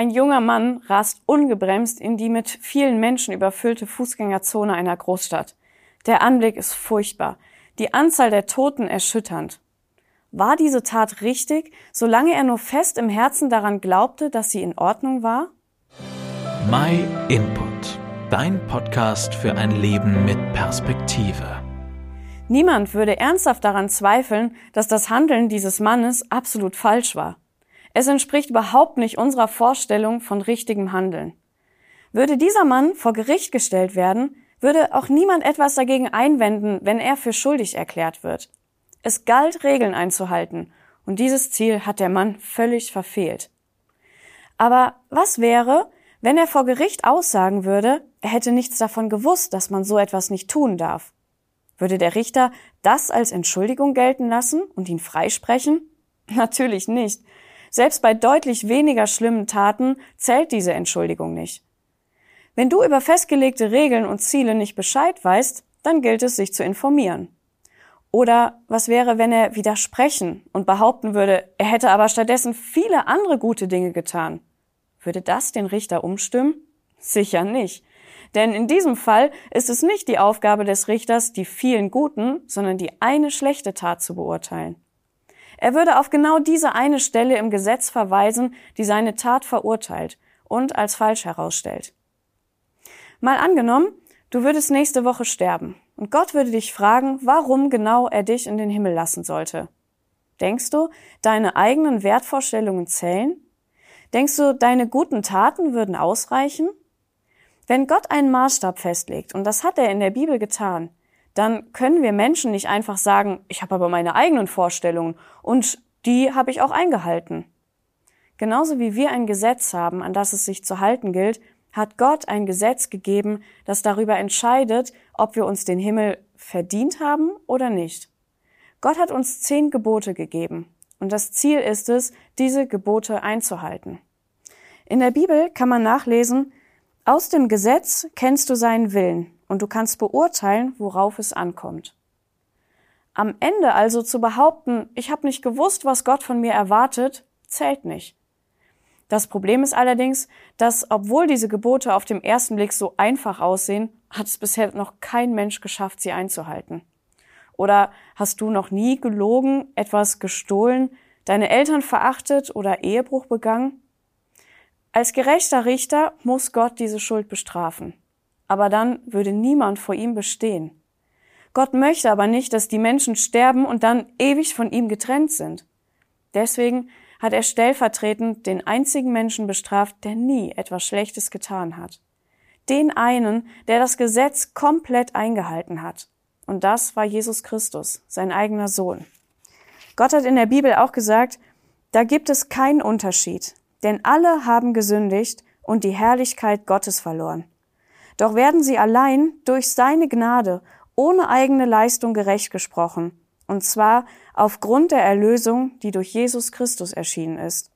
Ein junger Mann rast ungebremst in die mit vielen Menschen überfüllte Fußgängerzone einer Großstadt. Der Anblick ist furchtbar, die Anzahl der Toten erschütternd. War diese Tat richtig, solange er nur fest im Herzen daran glaubte, dass sie in Ordnung war? My Input, dein Podcast für ein Leben mit Perspektive. Niemand würde ernsthaft daran zweifeln, dass das Handeln dieses Mannes absolut falsch war. Es entspricht überhaupt nicht unserer Vorstellung von richtigem Handeln. Würde dieser Mann vor Gericht gestellt werden, würde auch niemand etwas dagegen einwenden, wenn er für schuldig erklärt wird. Es galt, Regeln einzuhalten, und dieses Ziel hat der Mann völlig verfehlt. Aber was wäre, wenn er vor Gericht aussagen würde, er hätte nichts davon gewusst, dass man so etwas nicht tun darf? Würde der Richter das als Entschuldigung gelten lassen und ihn freisprechen? Natürlich nicht. Selbst bei deutlich weniger schlimmen Taten zählt diese Entschuldigung nicht. Wenn du über festgelegte Regeln und Ziele nicht Bescheid weißt, dann gilt es, sich zu informieren. Oder was wäre, wenn er widersprechen und behaupten würde, er hätte aber stattdessen viele andere gute Dinge getan? Würde das den Richter umstimmen? Sicher nicht. Denn in diesem Fall ist es nicht die Aufgabe des Richters, die vielen guten, sondern die eine schlechte Tat zu beurteilen. Er würde auf genau diese eine Stelle im Gesetz verweisen, die seine Tat verurteilt und als falsch herausstellt. Mal angenommen, du würdest nächste Woche sterben und Gott würde dich fragen, warum genau er dich in den Himmel lassen sollte. Denkst du, deine eigenen Wertvorstellungen zählen? Denkst du, deine guten Taten würden ausreichen? Wenn Gott einen Maßstab festlegt, und das hat er in der Bibel getan, dann können wir Menschen nicht einfach sagen, ich habe aber meine eigenen Vorstellungen und die habe ich auch eingehalten. Genauso wie wir ein Gesetz haben, an das es sich zu halten gilt, hat Gott ein Gesetz gegeben, das darüber entscheidet, ob wir uns den Himmel verdient haben oder nicht. Gott hat uns zehn Gebote gegeben und das Ziel ist es, diese Gebote einzuhalten. In der Bibel kann man nachlesen, aus dem Gesetz kennst du seinen Willen und du kannst beurteilen, worauf es ankommt. Am Ende also zu behaupten, ich habe nicht gewusst, was Gott von mir erwartet, zählt nicht. Das Problem ist allerdings, dass obwohl diese Gebote auf dem ersten Blick so einfach aussehen, hat es bisher noch kein Mensch geschafft, sie einzuhalten. Oder hast du noch nie gelogen, etwas gestohlen, deine Eltern verachtet oder Ehebruch begangen? Als gerechter Richter muss Gott diese Schuld bestrafen. Aber dann würde niemand vor ihm bestehen. Gott möchte aber nicht, dass die Menschen sterben und dann ewig von ihm getrennt sind. Deswegen hat er stellvertretend den einzigen Menschen bestraft, der nie etwas Schlechtes getan hat. Den einen, der das Gesetz komplett eingehalten hat. Und das war Jesus Christus, sein eigener Sohn. Gott hat in der Bibel auch gesagt, da gibt es keinen Unterschied, denn alle haben gesündigt und die Herrlichkeit Gottes verloren. Doch werden sie allein durch seine Gnade ohne eigene Leistung gerecht gesprochen und zwar aufgrund der Erlösung, die durch Jesus Christus erschienen ist.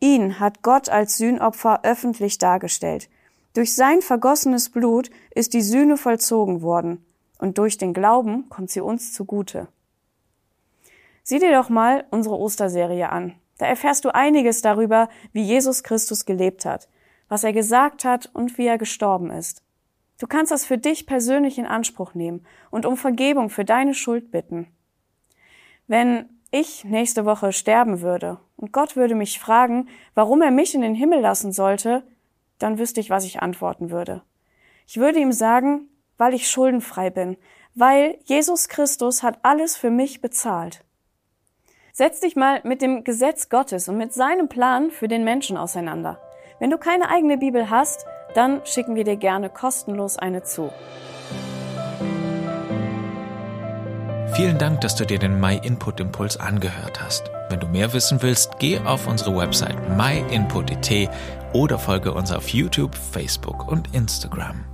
Ihn hat Gott als Sühnopfer öffentlich dargestellt. Durch sein vergossenes Blut ist die Sühne vollzogen worden, und durch den Glauben kommt sie uns zugute. Sieh dir doch mal unsere Osterserie an. Da erfährst du einiges darüber, wie Jesus Christus gelebt hat, was er gesagt hat und wie er gestorben ist. Du kannst das für dich persönlich in Anspruch nehmen und um Vergebung für deine Schuld bitten. Wenn ich nächste Woche sterben würde und Gott würde mich fragen, warum er mich in den Himmel lassen sollte, dann wüsste ich, was ich antworten würde. Ich würde ihm sagen, weil ich schuldenfrei bin, weil Jesus Christus hat alles für mich bezahlt. Setz dich mal mit dem Gesetz Gottes und mit seinem Plan für den Menschen auseinander. Wenn du keine eigene Bibel hast, dann schicken wir dir gerne kostenlos eine zu. Vielen Dank, dass du dir den My Input Impuls angehört hast. Wenn du mehr wissen willst, geh auf unsere Website myinput.it oder folge uns auf YouTube, Facebook und Instagram.